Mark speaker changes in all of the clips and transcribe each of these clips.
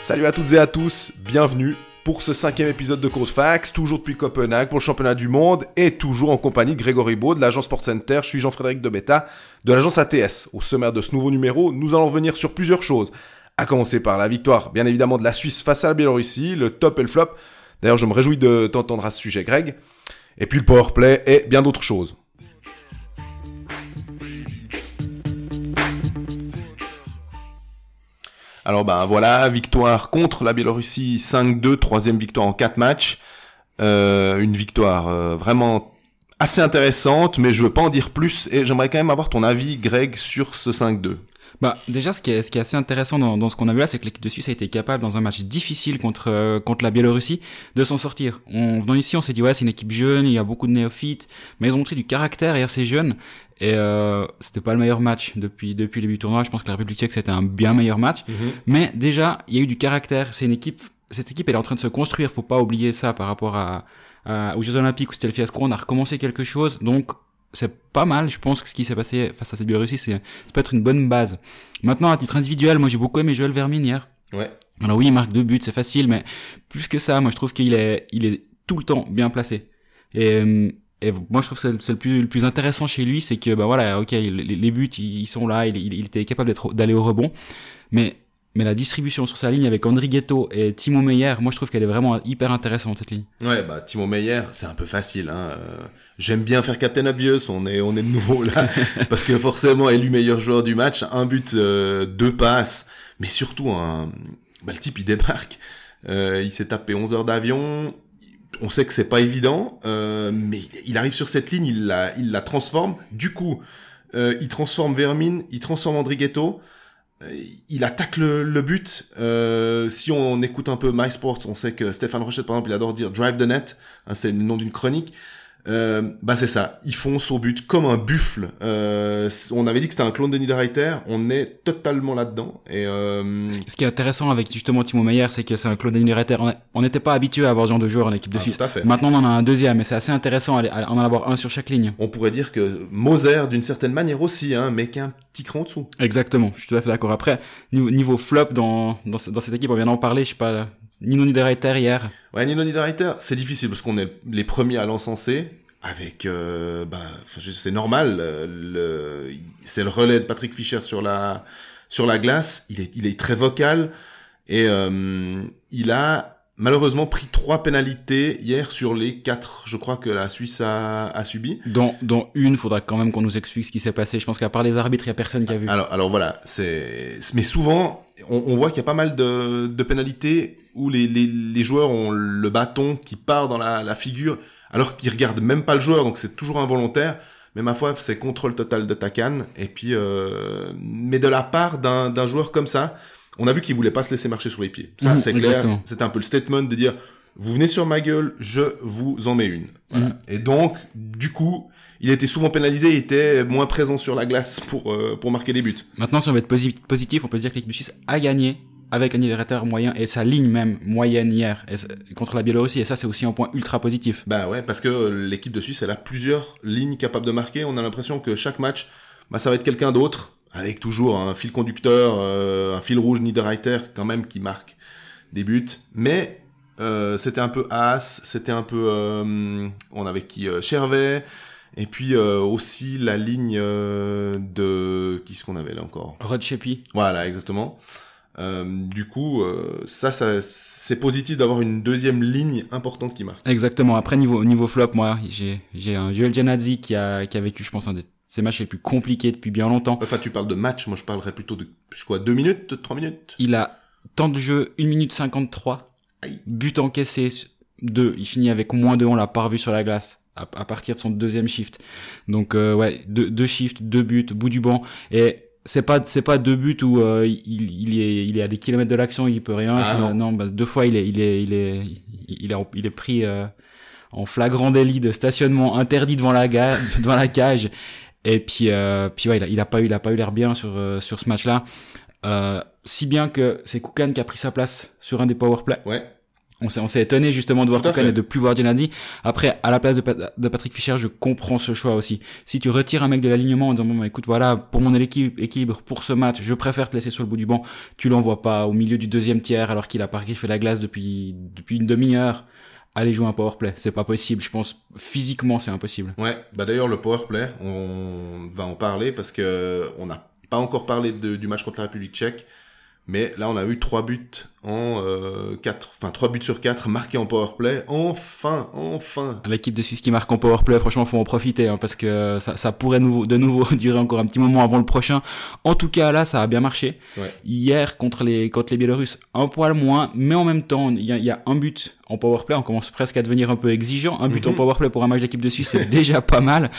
Speaker 1: Salut à toutes et à tous, bienvenue pour ce cinquième épisode de Fax, toujours depuis Copenhague pour le championnat du monde et toujours en compagnie de Grégory Beau de l'agence Sport Center. Je suis Jean-Frédéric Debetta de l'agence ATS. Au sommaire de ce nouveau numéro, nous allons revenir sur plusieurs choses. À commencer par la victoire, bien évidemment, de la Suisse face à la Biélorussie, le top et le flop. D'ailleurs, je me réjouis de t'entendre à ce sujet, Greg. Et puis le powerplay et bien d'autres choses. Alors ben voilà, victoire contre la Biélorussie 5-2, troisième victoire en 4 matchs. Euh, une victoire euh, vraiment assez intéressante, mais je veux pas en dire plus et j'aimerais quand même avoir ton avis, Greg, sur ce 5-2.
Speaker 2: Bah déjà, ce qui est, ce qui est assez intéressant dans, dans ce qu'on a vu là, c'est que l'équipe de Suisse a été capable dans un match difficile contre euh, contre la Biélorussie de s'en sortir. En venant ici, on s'est dit ouais, c'est une équipe jeune, il y a beaucoup de néophytes, mais ils ont montré du caractère hier ces jeunes. Et euh, c'était pas le meilleur match depuis depuis le début du tournoi. Je pense que la République Tchèque c'était un bien meilleur match. Mais déjà, il y a eu du caractère. C'est une équipe. Cette équipe, elle est en train de se construire. Faut pas oublier ça par rapport à, à aux Jeux Olympiques où c'était le fiasco. On a recommencé quelque chose. Donc c'est pas mal, je pense que ce qui s'est passé face à cette Biélorussie, c'est, ça peut être une bonne base. Maintenant, à titre individuel, moi j'ai beaucoup aimé Joël Vermin hier.
Speaker 1: Ouais.
Speaker 2: Alors oui, il marque deux buts, c'est facile, mais plus que ça, moi je trouve qu'il est, il est tout le temps bien placé. Et, euh, et moi je trouve que c'est, le plus, le plus intéressant chez lui, c'est que bah voilà, ok, les, les buts ils sont là, il, il, il était capable d'être, d'aller au rebond, mais mais la distribution sur sa ligne avec André Ghetto et Timo Meyer, moi je trouve qu'elle est vraiment hyper intéressante cette ligne.
Speaker 1: Ouais, bah Timo Meyer, c'est un peu facile. Hein. Euh, J'aime bien faire Captain Obvious, on est, on est de nouveau là, parce que forcément élu meilleur joueur du match, un but, euh, deux passes, mais surtout un, bah, le type il débarque, euh, il s'est tapé 11 heures d'avion, on sait que c'est pas évident, euh, mais il arrive sur cette ligne, il la, il la transforme, du coup, euh, il transforme Vermin, il transforme André Ghetto, il attaque le, but. Euh, si on écoute un peu MySports, on sait que Stéphane Rochette, par exemple, il adore dire Drive the Net. Hein, c'est le nom d'une chronique. Euh, bah c'est ça, ils fonce au but comme un buffle. Euh, on avait dit que c'était un clone de Niederreiter, on est totalement là-dedans. Et euh...
Speaker 2: Ce qui est intéressant avec justement Timo Meyer, c'est que c'est un clone de Niederreiter. On n'était pas habitué à avoir ce genre de joueur en équipe de
Speaker 1: Ah,
Speaker 2: Suisse.
Speaker 1: tout à fait.
Speaker 2: Maintenant, on en a un deuxième, et c'est assez intéressant à en avoir un sur chaque ligne.
Speaker 1: On pourrait dire que Moser, d'une certaine manière aussi, hein, mais qu'un petit cran en dessous.
Speaker 2: Exactement, je suis tout à fait d'accord. Après, niveau, niveau flop dans, dans, dans cette équipe, on vient d'en parler, je sais pas, Nino Niederreiter hier.
Speaker 1: Ouais, Nino Niederreiter, c'est difficile parce qu'on est les premiers à l'encenser. Avec, euh, ben, c'est normal. euh, Le, c'est le relais de Patrick Fischer sur la sur la glace. Il est il est très vocal et euh, il a malheureusement pris trois pénalités hier sur les quatre. Je crois que la Suisse a, a subi.
Speaker 2: Dont, dont une, faudra quand même qu'on nous explique ce qui s'est passé. Je pense qu'à part les arbitres, il y a personne qui a vu.
Speaker 1: Alors, alors voilà, c'est. Mais souvent, on, on voit qu'il y a pas mal de, de pénalités où les, les, les joueurs ont le bâton qui part dans la, la figure, alors qu'ils regardent même pas le joueur, donc c'est toujours involontaire. Mais ma foi, c'est contrôle total de ta canne. Et puis, euh, mais de la part d'un d'un joueur comme ça, on a vu qu'il voulait pas se laisser marcher sur les pieds. Ça,
Speaker 2: Mhm,
Speaker 1: c'est clair. C'était un peu le statement de dire, vous venez sur ma gueule, je vous en mets une. Voilà.
Speaker 2: Mhm.
Speaker 1: Et donc, du coup, il était souvent pénalisé, il était moins présent sur la glace pour euh, pour marquer des buts.
Speaker 2: Maintenant, si on veut être posi- positif, on peut se dire que l'équipe de Suisse a gagné avec un Niederreiter moyen et sa ligne même moyenne hier et contre la Biélorussie. Et ça, c'est aussi un point ultra positif.
Speaker 1: Bah ouais, parce que l'équipe de Suisse, elle a plusieurs lignes capables de marquer. On a l'impression que chaque match, bah, ça va être quelqu'un d'autre, avec toujours un fil conducteur, euh, un fil rouge Niederreiter quand même qui marque des buts. Mais euh, c'était un peu Haas, c'était un peu... euh, on avait qui euh, Chervet, et puis euh, aussi la ligne de... Qui est-ce qu'on avait là encore?
Speaker 2: Rod Sheppy.
Speaker 1: Voilà, exactement. Du coup, ça, ça c'est positif d'avoir une deuxième ligne importante qui marque.
Speaker 2: Exactement. Après, niveau, niveau flop, moi, j'ai, j'ai un Joel Janadzi qui a, qui a vécu, je pense, un des ses matchs les plus compliqués depuis bien longtemps.
Speaker 1: Enfin, tu parles de match, moi je parlerais plutôt de, je crois, deux minutes, trois minutes.
Speaker 2: Il a temps de jeu 1 minute 53. But encaissé 2. Il finit avec moins de, on l'a pas revu sur la glace. À, à partir de son deuxième shift. Donc, euh, ouais, deux, deux shifts, deux buts, bout du banc. Et c'est pas c'est pas deux buts où euh, il, il est il est à des kilomètres de l'action il peut rien
Speaker 1: Ah non.
Speaker 2: non bah, deux fois il est il est il est il est il est pris euh, en flagrant délit de stationnement interdit devant la ga- devant la cage et puis euh, puis ouais il a, il a pas eu il a pas eu l'air bien sur euh, sur ce match là euh, si bien que c'est Koukan qui a pris sa place sur un des powerplay
Speaker 1: Ouais.
Speaker 2: on s'est, on s'est étonné justement de voir Koukan et de plus voir Genadi. Après, à la place de, Pat- de Patrick Fischer, je comprends ce choix aussi. Si tu retires un mec de l'alignement en disant, bon, bah, écoute, voilà, pour mon équilibre, pour ce match, je préfère te laisser sur le bout du banc, tu l'envoies pas au milieu du deuxième tiers alors qu'il a pas griffé la glace depuis, depuis une demi-heure. Aller jouer un powerplay, c'est pas possible. Je pense, physiquement, c'est impossible.
Speaker 1: Ouais, bah d'ailleurs le power play, on va en parler parce que on n'a pas encore parlé de- du match contre la République tchèque, mais là on a eu trois buts en euh, quatre, enfin trois buts sur quatre marqués en power play. Enfin, enfin.
Speaker 2: L'équipe de Suisse qui marque en powerplay, franchement, faut en profiter hein, parce que ça, ça pourrait nouveau, de nouveau durer encore un petit moment avant le prochain. En tout cas, là, ça a bien marché.
Speaker 1: Ouais.
Speaker 2: Hier, contre les, contre les Biélorusses, un poil moins, mais en même temps, il y a, y a un but en powerplay. On commence presque à devenir un peu exigeant. Un but
Speaker 1: Mhm.
Speaker 2: en powerplay pour un match d'équipe de Suisse, c'est déjà pas mal.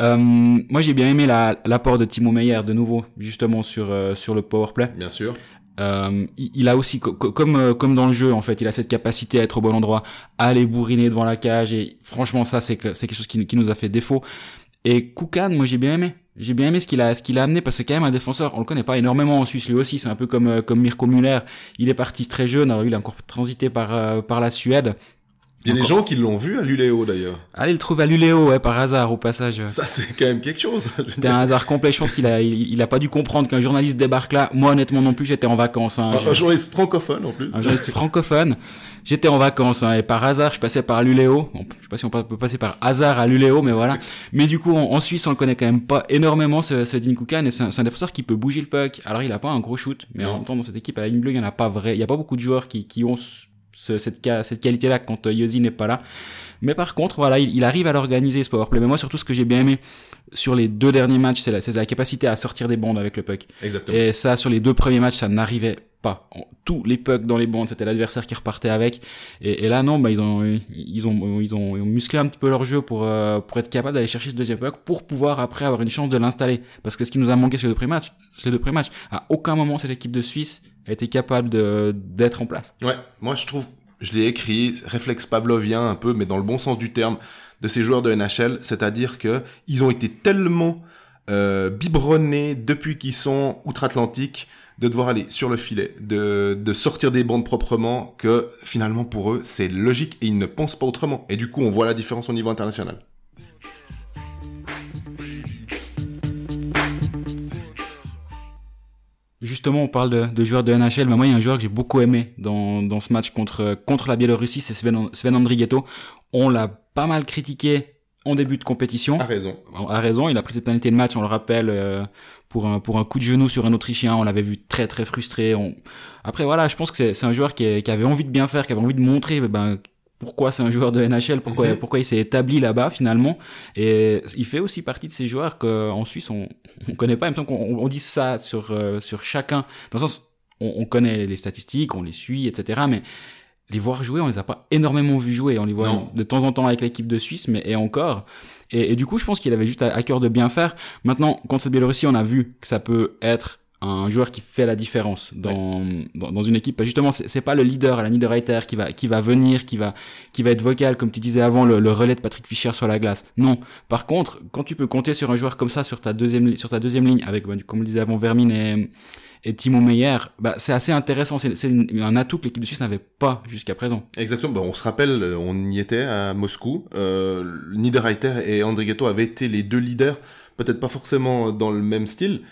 Speaker 2: Euh, moi, j'ai bien aimé la- l'apport de Timo Meyer, de nouveau, justement, sur, euh, sur le powerplay.
Speaker 1: Bien sûr.
Speaker 2: Euh, il, il a aussi, co- co- comme euh, comme dans le jeu, en fait, il a cette capacité à être au bon endroit, à aller bourriner devant la cage. Et franchement, ça, c'est que c'est quelque chose qui, qui nous a fait défaut. Et Koukan, moi, j'ai bien aimé. J'ai bien aimé ce qu'il a ce qu'il a amené parce que c'est quand même un défenseur. On le connaît pas énormément en Suisse, lui aussi. C'est un peu comme euh, comme Mirko Müller. Il est parti très jeune. Alors il a encore transité par euh, par la Suède.
Speaker 1: Il y a des gens qui l'ont vu à Luléo d'ailleurs.
Speaker 2: Allez le trouver à Luléo, ouais, par hasard, au passage.
Speaker 1: Ça c'est quand même quelque chose.
Speaker 2: C'était un hasard complet. Je pense qu'il a il, il a pas dû comprendre qu'un journaliste débarque là. Moi, honnêtement, non plus. J'étais en vacances. Hein.
Speaker 1: Un, journaliste francophone en plus.
Speaker 2: un journaliste francophone. J'étais en vacances hein, et par hasard, je passais par Luléo. Bon, je sais pas si on peut passer par hasard à Luléo, mais voilà. Mais du coup, en, en Suisse, on le connaît quand même pas énormément ce, ce Dean Koukan et c'est un, défenseur qui peut bouger le puck. Alors, il a pas un gros shoot, mais en même temps, dans cette équipe à la ligne bleue, il y en a pas vrai. Il y a pas beaucoup de joueurs qui, qui ont ce- cette, cette qualité-là quand euh, Yossi n'est pas là. Mais par contre, voilà, il, il arrive à l'organiser ce powerplay. Mais moi, surtout, ce que j'ai bien aimé sur les deux derniers matchs, c'est la, c'est la capacité à sortir des bandes avec le puck.
Speaker 1: Exactement.
Speaker 2: Et ça, sur les deux premiers matchs, ça n'arrivait pas. Tous les pucks dans les bandes, c'était l'adversaire qui repartait avec. Et, là, non, bah, ils ont, ils ont, ils ont, musclé un petit peu leur jeu pour, euh, pour être capable d'aller chercher ce deuxième puck pour pouvoir après avoir une chance de l'installer. Parce que ce qui nous a manqué sur les deux premiers matchs, sur les deux premiers matchs, à aucun moment cette équipe de Suisse a été capable d'être en place.
Speaker 1: Ouais, moi je trouve, je l'ai écrit, réflexe pavlovien un peu, mais dans le bon sens du terme, de ces joueurs de NHL, c'est-à-dire que ils ont été tellement euh, biberonnés depuis qu'ils sont outre-Atlantique de devoir aller sur le filet, de, de sortir des bandes proprement, que finalement pour eux c'est logique et ils ne pensent pas autrement. Et du coup on voit la différence au niveau international.
Speaker 2: Justement, on parle de, de joueurs de NHL, mais moi, il y a un joueur que j'ai beaucoup aimé dans, dans ce match contre, contre la Biélorussie, c'est Sven, Sven Andrighetto. On l'a pas mal critiqué en début de compétition.
Speaker 1: A raison.
Speaker 2: a raison, il a pris cette pénalité de match, on le rappelle, euh, pour un pour un coup de genou sur un Autrichien, on l'avait vu très très frustré. On... Après voilà, je pense que c'est un joueur qui, est- qui avait envie de bien faire, qui avait envie de montrer ben pourquoi c'est un joueur de NHL, pourquoi pourquoi il s'est établi là-bas finalement. Et il fait aussi partie de ces joueurs qu'en Suisse on on connaît pas, même temps qu'on on dit ça sur euh, sur chacun, dans le sens on, on connaît les statistiques, on les suit, etc. Mais les voir jouer, on les a pas énormément vus jouer. On les voit
Speaker 1: Non.
Speaker 2: de temps en temps avec l'équipe de Suisse, mais et encore. Et, du coup, je pense qu'il avait juste à, à cœur de bien faire. Maintenant, contre cette Biélorussie, on a vu que ça peut être un joueur qui fait la différence dans, dans, dans une équipe. Justement, c'est pas le leader, la leader qui va, qui va venir, qui va, qui va être vocal, comme tu disais avant, le, le relais de Patrick Fischer sur la glace. Non. Par contre, quand tu peux compter sur un joueur comme ça sur ta deuxième, sur ta deuxième ligne, avec, bah, comme le disait avant, Vermin et, et Timo Meyer, bah, c'est assez intéressant. C'est un atout que l'équipe de Suisse n'avait pas jusqu'à présent.
Speaker 1: Exactement. Bon, on se rappelle, euh, on y était à Moscou. Euh, Niederreiter et Andrighetto avaient été les deux leaders, peut-être pas forcément dans le même style,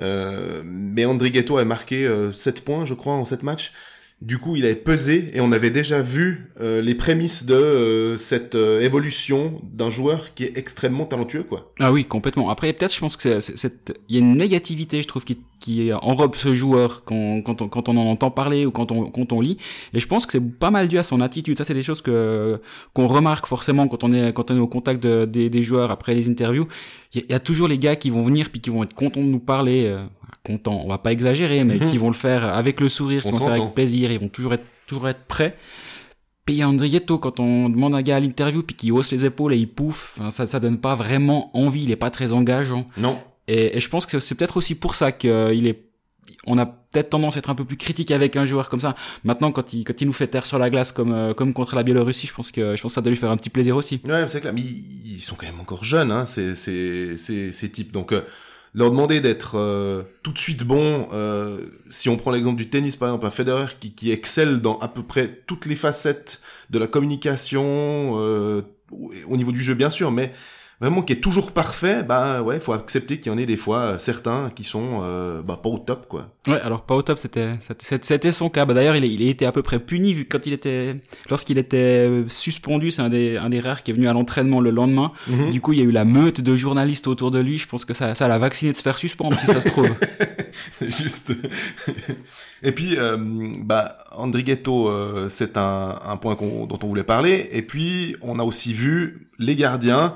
Speaker 1: euh, mais Andrighetto a marqué euh, 7 points, je crois, en 7 matchs. Du coup, il avait pesé et on avait déjà vu euh, les prémices de euh, cette euh, évolution d'un joueur qui est extrêmement talentueux, quoi.
Speaker 2: Ah oui, complètement. Après, peut-être, je pense que c'est- il y a une négativité, je trouve, qui, qui enrobe ce joueur quand, quand, on, quand on en entend parler ou quand on, quand on lit. Et je pense que c'est pas mal dû à son attitude. Ça, c'est des choses que qu'on remarque forcément quand on est quand on est au contact de- des, des joueurs après les interviews. Il y, y a toujours les gars qui vont venir puis qui vont être contents de nous parler. Contents, on va pas exagérer, mais
Speaker 1: Mhm.
Speaker 2: qui vont le faire avec le sourire, qui
Speaker 1: On
Speaker 2: vont le faire avec plaisir. Ils vont toujours être toujours être prêts. A Andrietto, quand on demande à un gars à l'interview, puis qu'il hausse les épaules et il pouffe, enfin, ça, ça donne pas vraiment envie, il est pas très engageant.
Speaker 1: Non.
Speaker 2: Et, et je pense que c'est peut-être aussi pour ça qu'il est, on a peut-être tendance à être un peu plus critique avec un joueur comme ça. Maintenant, quand il, quand il nous fait taire sur la glace comme, euh, comme contre la Biélorussie, je pense que, je pense que ça doit lui faire un petit plaisir aussi.
Speaker 1: Ouais, c'est clair. Mais ils ils sont quand même encore jeunes, hein, ces, ces, ces, ces types. Donc, euh, leur demander d'être euh, tout de suite bon, euh, si on prend l'exemple du tennis par exemple, un Federer qui, excelle dans à peu près toutes les facettes de la communication, euh, au niveau du jeu bien sûr, mais vraiment qui est toujours parfait, bah ouais, faut accepter qu'il y en ait des fois euh, certains qui sont euh, bah, pas au top quoi.
Speaker 2: Ouais, alors pas au top, c'était c'était c'était son cas. Bah, D'ailleurs, il, il a été à peu près puni vu quand il était lorsqu'il était euh, suspendu. C'est un des un des rares qui est venu à l'entraînement le lendemain.
Speaker 1: Mhm.
Speaker 2: Du coup, il y a eu la meute de journalistes autour de lui. Je pense que ça ça l'a vacciné de se faire suspendre si ça se trouve.
Speaker 1: C'est juste. Et puis, euh, bah, Andrighetto, euh, c'est un, un point qu'on- dont on voulait parler. Et puis, on a aussi vu les gardiens.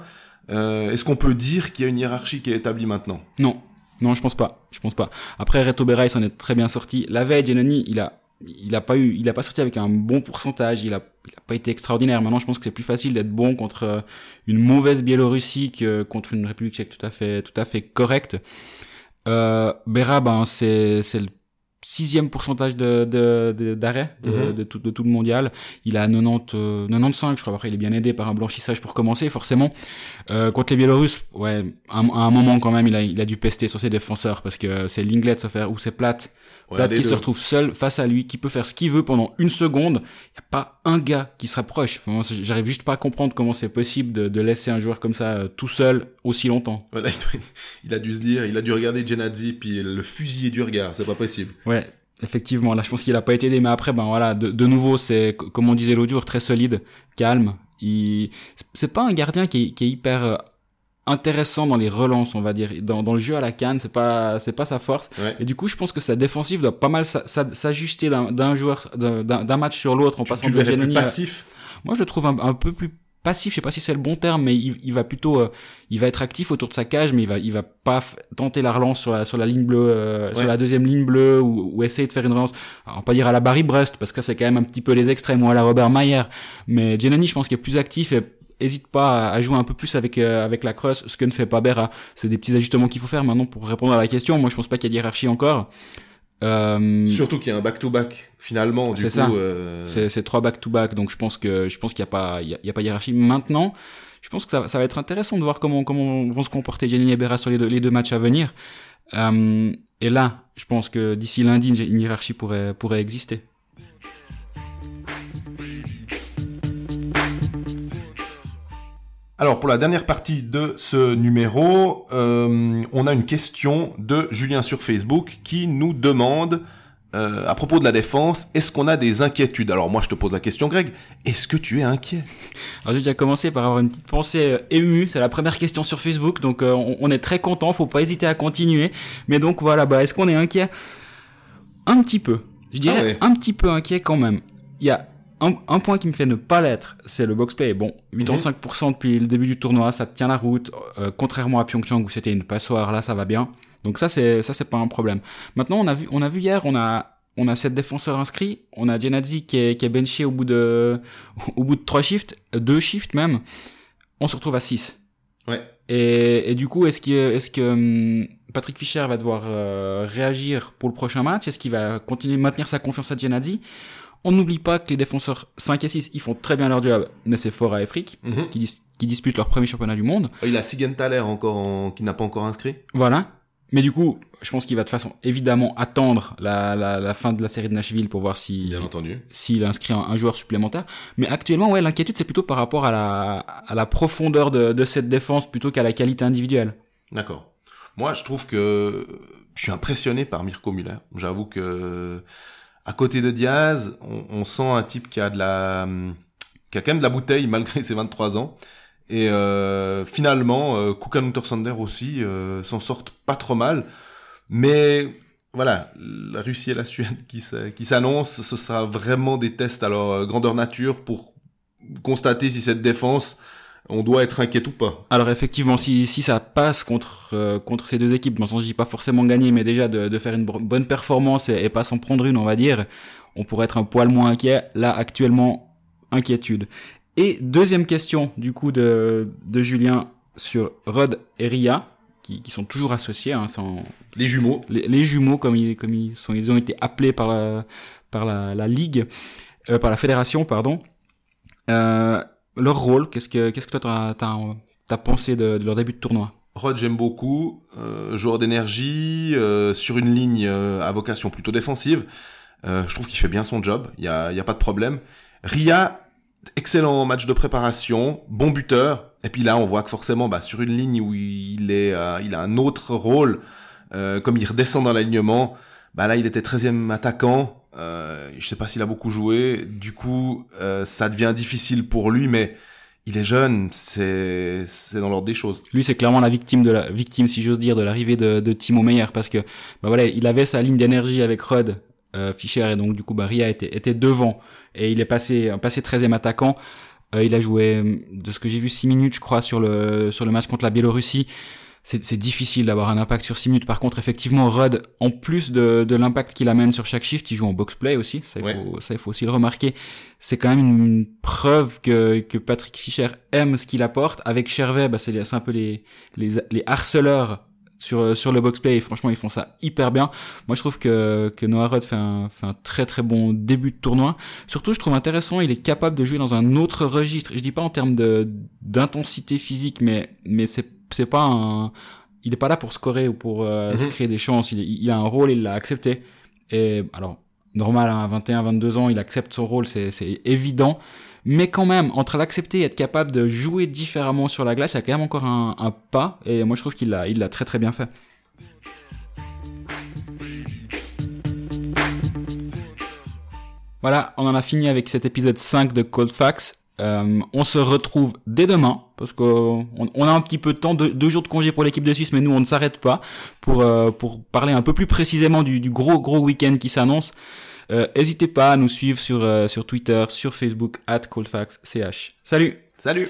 Speaker 1: Euh, Est-ce qu'on peut dire qu'il y a une hiérarchie qui est établie maintenant?
Speaker 2: Non, non, je pense pas. Je pense pas. Après, Reto Berra, il s'en est très bien sorti. La veille, Giannini, il a, il a pas eu, il a pas sorti avec un bon pourcentage. Il a, il a pas été extraordinaire. Maintenant, je pense que c'est plus facile d'être bon contre euh, une mauvaise Biélorussie que contre une République tchèque tout à fait, tout à fait correcte. Euh, Berra, ben, c'est, c'est le sixième pourcentage de, de, d'arrêt de,
Speaker 1: Mhm.
Speaker 2: de tout, de tout le mondial. Il a 90, euh, 95, je crois. Après, il est bien aidé par un blanchissage pour commencer, forcément. Euh, contre les Biélorusses, ouais, à, un- à un moment quand même, il a, il a dû pester sur ses défenseurs parce que c'est Linglet se faire ou c'est Plate,
Speaker 1: Ouais,
Speaker 2: Plate qui
Speaker 1: deux.
Speaker 2: se retrouve seul face à lui, qui peut faire ce qu'il veut pendant une seconde. Il y a pas un gars qui se rapproche. Enfin, j'arrive juste pas à comprendre comment c'est possible de, de laisser un joueur comme ça euh, tout seul aussi longtemps.
Speaker 1: Voilà, il, doit- il a dû se dire, il a dû regarder Genadzi puis le fusiller du regard. C'est pas possible.
Speaker 2: Ouais, effectivement. Là, je pense qu'il a pas été aidé, mais après, ben voilà, de, de nouveau, c'est comme on disait l'autre jour, très solide, calme. Il, c'est pas un gardien qui est, qui est hyper euh, intéressant dans les relances, on va dire. Dans, dans le jeu à la canne, c'est pas, c'est pas sa force.
Speaker 1: Ouais.
Speaker 2: Et du coup, je pense que sa défensive doit pas mal s'a- s'a- s'ajuster d'un, d'un joueur, d'un, match sur l'autre en
Speaker 1: Tu,
Speaker 2: passant
Speaker 1: tu
Speaker 2: de
Speaker 1: plus
Speaker 2: à-
Speaker 1: passif?
Speaker 2: Moi, je le trouve un, un peu plus passif. Je sais pas si c'est le bon terme, mais il, il va plutôt, euh, il va être actif autour de sa cage, mais il va, il va pas tenter la relance sur la, sur la ligne bleue, euh, sur la deuxième ligne bleue, ou, ou essayer de faire une relance. Alors, on va pas dire à la Barry Brest, parce que c'est quand même un petit peu les extrêmes, ou à la Robert Mayer. Mais Giannini, je pense qu'il est plus actif et hésite pas à- jouer un peu plus avec euh, avec la crosse, ce que ne fait pas Berra. C'est des petits ajustements qu'il faut faire maintenant pour répondre à la question. Moi, je pense pas qu'il y a de hiérarchie encore. Euh,
Speaker 1: Surtout qu'il y a un back-to-back. Finalement, du
Speaker 2: C'est
Speaker 1: coup,
Speaker 2: ça.
Speaker 1: euh,
Speaker 2: c'est trois back to back, donc je pense que je pense qu'il y a pas il y a, il y a pas hiérarchie. Maintenant, je pense que ça, va- ça va être intéressant de voir comment comment vont se comporter Giannini et Berra sur les deux, les deux matchs à venir. Euh, et là, je pense que d'ici lundi, une, une hiérarchie pourrait pourrait exister.
Speaker 1: Alors pour la dernière partie de ce numéro, euh, on a une question de Julien sur Facebook qui nous demande euh, à propos de la défense, est-ce qu'on a des inquiétudes? Alors moi je te pose la question Greg, est-ce que tu es inquiet?
Speaker 2: Alors j'ai déjà commencé par avoir une petite pensée euh, émue. C'est la première question sur Facebook, donc on, on est très content. Faut pas hésiter à continuer. Mais donc voilà, bah est-ce qu'on est inquiet? Un petit peu. Je dirais
Speaker 1: Ah ouais.
Speaker 2: un petit peu inquiet quand même. Il y a un, un point qui me fait ne pas l'être, c'est le box play. Bon, 85% depuis le début du tournoi, ça tient la route. Euh, contrairement à Pyeongchang où c'était une passoire, là ça va bien. Donc ça c'est ça c'est pas un problème. Maintenant on a vu on a vu hier on a on a sept défenseurs inscrits, on a Genadzi qui est, qui est benché au bout de au bout de trois shifts, deux shifts même. On se retrouve à 6.
Speaker 1: Ouais.
Speaker 2: Et, et du coup, est-ce que, est-ce que hum, Patrick Fischer va devoir euh, réagir pour le prochain match? Est-ce qu'il va continuer de maintenir sa confiance à Genadzi On n'oublie pas que les défenseurs 5 et 6, ils font très bien leur job, mais c'est fort à Efric,
Speaker 1: Mhm.
Speaker 2: qui, dis- qui dispute leur premier championnat du monde.
Speaker 1: Il a Sigenthaler encore en- qui n'a pas encore inscrit.
Speaker 2: Voilà. Mais du coup, je pense qu'il va de façon évidemment attendre la, la, la fin de la série de Nashville pour voir si
Speaker 1: Bien entendu.
Speaker 2: s'il inscrit un, un joueur supplémentaire. Mais actuellement, ouais, l'inquiétude c'est plutôt par rapport à la, à la profondeur de, de cette défense plutôt qu'à la qualité individuelle.
Speaker 1: D'accord. Moi je trouve que je suis impressionné par Mirko Müller. J'avoue que à côté de Diaz, on, on sent un type qui a de la qui a quand même de la bouteille malgré ses 23 ans. Et euh, finalement, euh, Kukan Untersander aussi euh, s'en sortent pas trop mal. Mais voilà, la Russie et la Suède qui s'a- qui s'annoncent, ce sera vraiment des tests à leur grandeur nature pour constater si cette défense, on doit être inquiet ou pas.
Speaker 2: Alors effectivement, si, si ça passe contre, euh, contre ces deux équipes, dans le sens je dis pas forcément gagner, mais déjà de, de faire une bo- bonne performance et, et pas s'en prendre une, on va dire, on pourrait être un poil moins inquiet. Là, actuellement, inquiétude. Et deuxième question, du coup, de, de Julien sur Rod et Ria, qui, qui sont toujours associés, hein, sans,
Speaker 1: Les jumeaux.
Speaker 2: les, les jumeaux comme ils comme ils sont ils ont été appelés par la par la, la ligue euh, par la fédération pardon euh, leur rôle qu'est-ce que qu'est-ce que toi t'as pensé de, de leur début de tournoi?
Speaker 1: Rod, j'aime beaucoup. Euh, joueur d'énergie, euh, sur une ligne euh, à vocation plutôt défensive. Euh, je trouve qu'il fait bien son job. Il y a, y a, pas de problème. Ria, excellent match de préparation, bon buteur. Et puis là, on voit que forcément, bah, sur une ligne où il est, il a un autre rôle, comme il redescend dans l'alignement, bah là, il était 13e attaquant. Euh, je sais pas s'il a beaucoup joué. Du coup, ça devient difficile pour lui, mais il est jeune, c'est c'est dans l'ordre des choses.
Speaker 2: Lui, c'est clairement la victime de la victime, si j'ose dire, de l'arrivée de, de Timo Meyer, parce que bah voilà, il avait sa ligne d'énergie avec Rod euh, Fischer et donc du coup, bah, Ria était était devant et il est passé passé 13e attaquant. Euh, il a joué, de ce que j'ai vu, 6 minutes, je crois, sur le sur le match contre la Biélorussie c'est difficile d'avoir un impact sur 6 minutes. Par contre, effectivement, Rudd, en plus de, de l'impact qu'il amène sur chaque shift, il joue en box-play aussi. Ça, il, faut, ça, il faut aussi le remarquer. C'est quand même une preuve que, que Patrick Fischer aime ce qu'il apporte. Avec Chervet, bah, c'est un peu les, les, les harceleurs sur sur le box-play. Et franchement, ils font ça hyper bien. Moi, je trouve que, que Noah Rudd fait un, fait un très très bon début de tournoi. Surtout, je trouve intéressant, il est capable de jouer dans un autre registre. Je dis pas en termes de d'intensité physique, mais mais c'est c'est pas un, il est pas là pour scorer ou pour euh, mhm. se créer des chances. Il, il, a un rôle, il l'a accepté. Et alors, normal, à 21, 22 ans, il accepte son rôle, c'est évident. Mais quand même, entre l'accepter et être capable de jouer différemment sur la glace, il y a quand même encore un, pas. Et moi, je trouve qu'il l'a, il l'a très très bien fait. Voilà, on en a fini avec cet épisode 5 de Cold Facts. Euh, on se retrouve dès demain parce qu'on on a un petit peu de temps, deux, jours de congé pour l'équipe de Suisse, mais nous on ne s'arrête pas pour euh, pour parler un peu plus précisément du, gros gros week-end qui s'annonce. Euh, n'hésitez pas à nous suivre sur sur Twitter, sur Facebook at @coldfaxch. Salut.
Speaker 1: Salut.